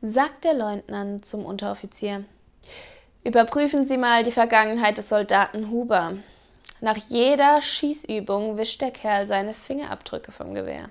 sagt der Leutnant zum Unteroffizier. Überprüfen Sie mal die Vergangenheit des Soldaten Huber. Nach jeder Schießübung wischt der Kerl seine Fingerabdrücke vom Gewehr.